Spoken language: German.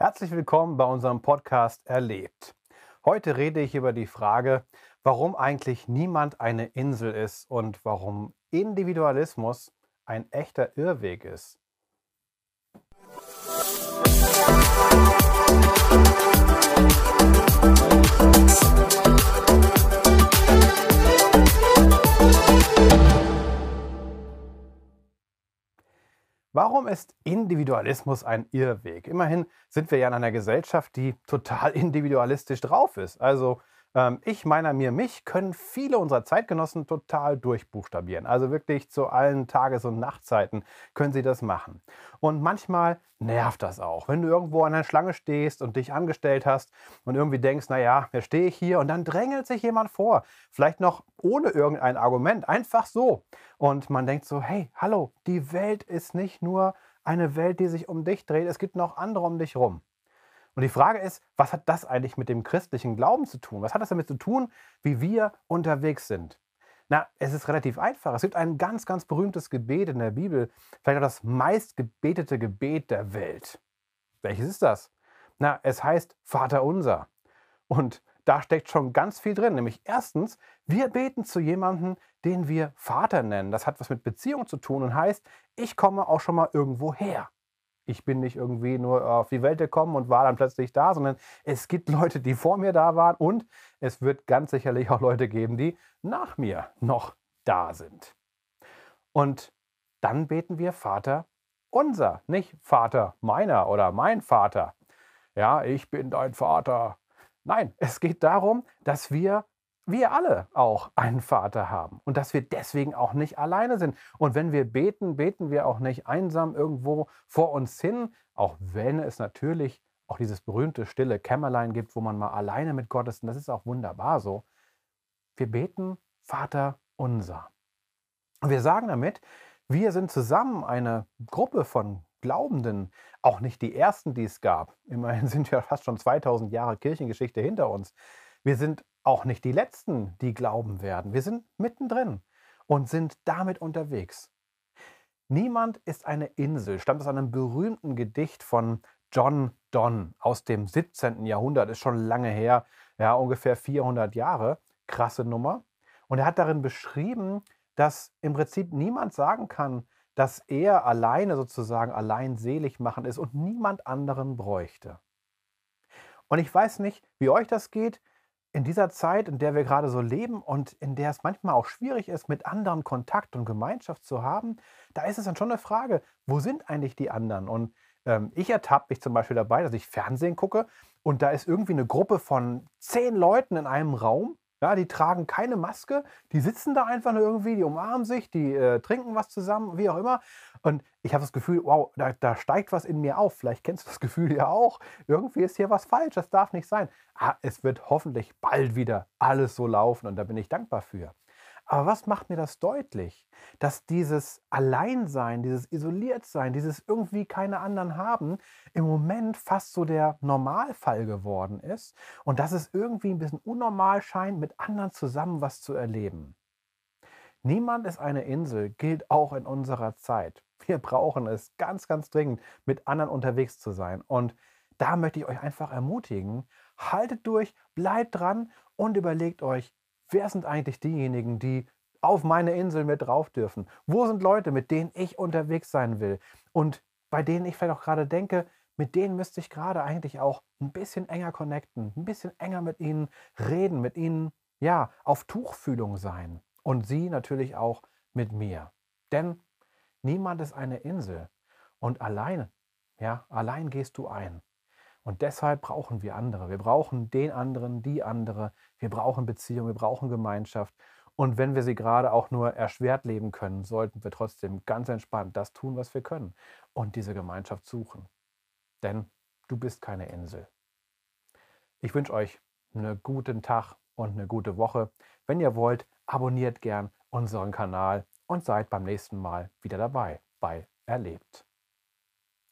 Herzlich willkommen bei unserem Podcast Erlebt. Heute rede ich über die Frage, warum eigentlich niemand eine Insel ist und warum Individualismus ein echter Irrweg ist. Warum ist Individualismus ein Irrweg? Immerhin sind wir ja in einer Gesellschaft, die total individualistisch drauf ist. Also ähm, ich, meiner, mir, mich können viele unserer Zeitgenossen total durchbuchstabieren. Also wirklich zu allen Tages- und Nachtzeiten können sie das machen. Und manchmal nervt das auch, wenn du irgendwo an einer Schlange stehst und dich angestellt hast und irgendwie denkst, naja, wer stehe ich hier? Und dann drängelt sich jemand vor, vielleicht noch ohne irgendein Argument, einfach so. Und man denkt so, hey, hallo, die Welt ist nicht nur eine Welt, die sich um dich dreht, es gibt noch andere um dich rum. Und die Frage ist, was hat das eigentlich mit dem christlichen Glauben zu tun? Was hat das damit zu tun, wie wir unterwegs sind? Na, es ist relativ einfach. Es gibt ein ganz, ganz berühmtes Gebet in der Bibel, vielleicht auch das meistgebetete Gebet der Welt. Welches ist das? Na, es heißt Vater unser. Und da steckt schon ganz viel drin. Nämlich erstens, wir beten zu jemandem, den wir Vater nennen. Das hat was mit Beziehung zu tun und heißt, ich komme auch schon mal irgendwo her ich bin nicht irgendwie nur auf die Welt gekommen und war dann plötzlich da, sondern es gibt Leute, die vor mir da waren und es wird ganz sicherlich auch Leute geben, die nach mir noch da sind. Und dann beten wir Vater unser, nicht Vater meiner oder mein Vater. Ja, ich bin dein Vater. Nein, es geht darum, dass wir wir alle auch einen Vater haben und dass wir deswegen auch nicht alleine sind. Und wenn wir beten, beten wir auch nicht einsam irgendwo vor uns hin, auch wenn es natürlich auch dieses berühmte stille Kämmerlein gibt, wo man mal alleine mit Gott ist. Und das ist auch wunderbar so. Wir beten Vater unser. Und wir sagen damit, wir sind zusammen eine Gruppe von Glaubenden, auch nicht die ersten, die es gab. Immerhin sind ja fast schon 2000 Jahre Kirchengeschichte hinter uns. Wir sind auch nicht die Letzten, die glauben werden. Wir sind mittendrin und sind damit unterwegs. Niemand ist eine Insel, stammt aus einem berühmten Gedicht von John Donne aus dem 17. Jahrhundert, ist schon lange her, ja, ungefähr 400 Jahre, krasse Nummer. Und er hat darin beschrieben, dass im Prinzip niemand sagen kann, dass er alleine sozusagen allein selig machen ist und niemand anderen bräuchte. Und ich weiß nicht, wie euch das geht in dieser Zeit, in der wir gerade so leben und in der es manchmal auch schwierig ist, mit anderen Kontakt und Gemeinschaft zu haben, da ist es dann schon eine Frage, wo sind eigentlich die anderen? Und ähm, ich ertappe mich zum Beispiel dabei, dass ich Fernsehen gucke und da ist irgendwie eine Gruppe von zehn Leuten in einem Raum ja, die tragen keine Maske, die sitzen da einfach nur irgendwie, die umarmen sich, die äh, trinken was zusammen, wie auch immer. Und ich habe das Gefühl, wow, da, da, steigt was in mir auf. Vielleicht kennst du das Gefühl ja auch. Irgendwie ist hier was falsch, das darf nicht sein. Ah, es wird hoffentlich bald wieder alles so laufen und da bin ich dankbar für. Aber was macht mir das deutlich? Dass dieses Alleinsein, dieses Isoliertsein, dieses irgendwie keine anderen haben, im Moment fast so der Normalfall geworden ist und dass es irgendwie ein bisschen unnormal scheint, mit anderen zusammen was zu erleben. Niemand ist eine Insel, gilt auch in unserer Zeit. Wir brauchen es ganz, ganz dringend, mit anderen unterwegs zu sein. Und da möchte ich euch einfach ermutigen, haltet durch, bleibt dran und überlegt euch, wer sind eigentlich diejenigen, die auf meine Insel mit drauf dürfen? Wo sind Leute, mit denen ich unterwegs sein will? Und bei denen ich vielleicht auch gerade denke, mit denen müsste ich gerade eigentlich auch ein bisschen enger connecten, ein bisschen enger mit ihnen reden, mit ihnen, ja, auf Tuchfühlung sein. Und sie natürlich auch mit mir. Denn niemand ist eine Insel. Und allein, ja, allein gehst du ein. Und deshalb brauchen wir andere. Wir brauchen den anderen, die andere. Wir brauchen Beziehung, wir brauchen Gemeinschaft. Und wenn wir sie gerade auch nur erschwert leben können, sollten wir trotzdem ganz entspannt das tun, was wir können und diese Gemeinschaft suchen. Denn du bist keine Insel. Ich wünsche euch einen guten Tag und eine gute Woche. Wenn ihr wollt, abonniert gern unseren Kanal und seid beim nächsten Mal wieder dabei bei Erlebt.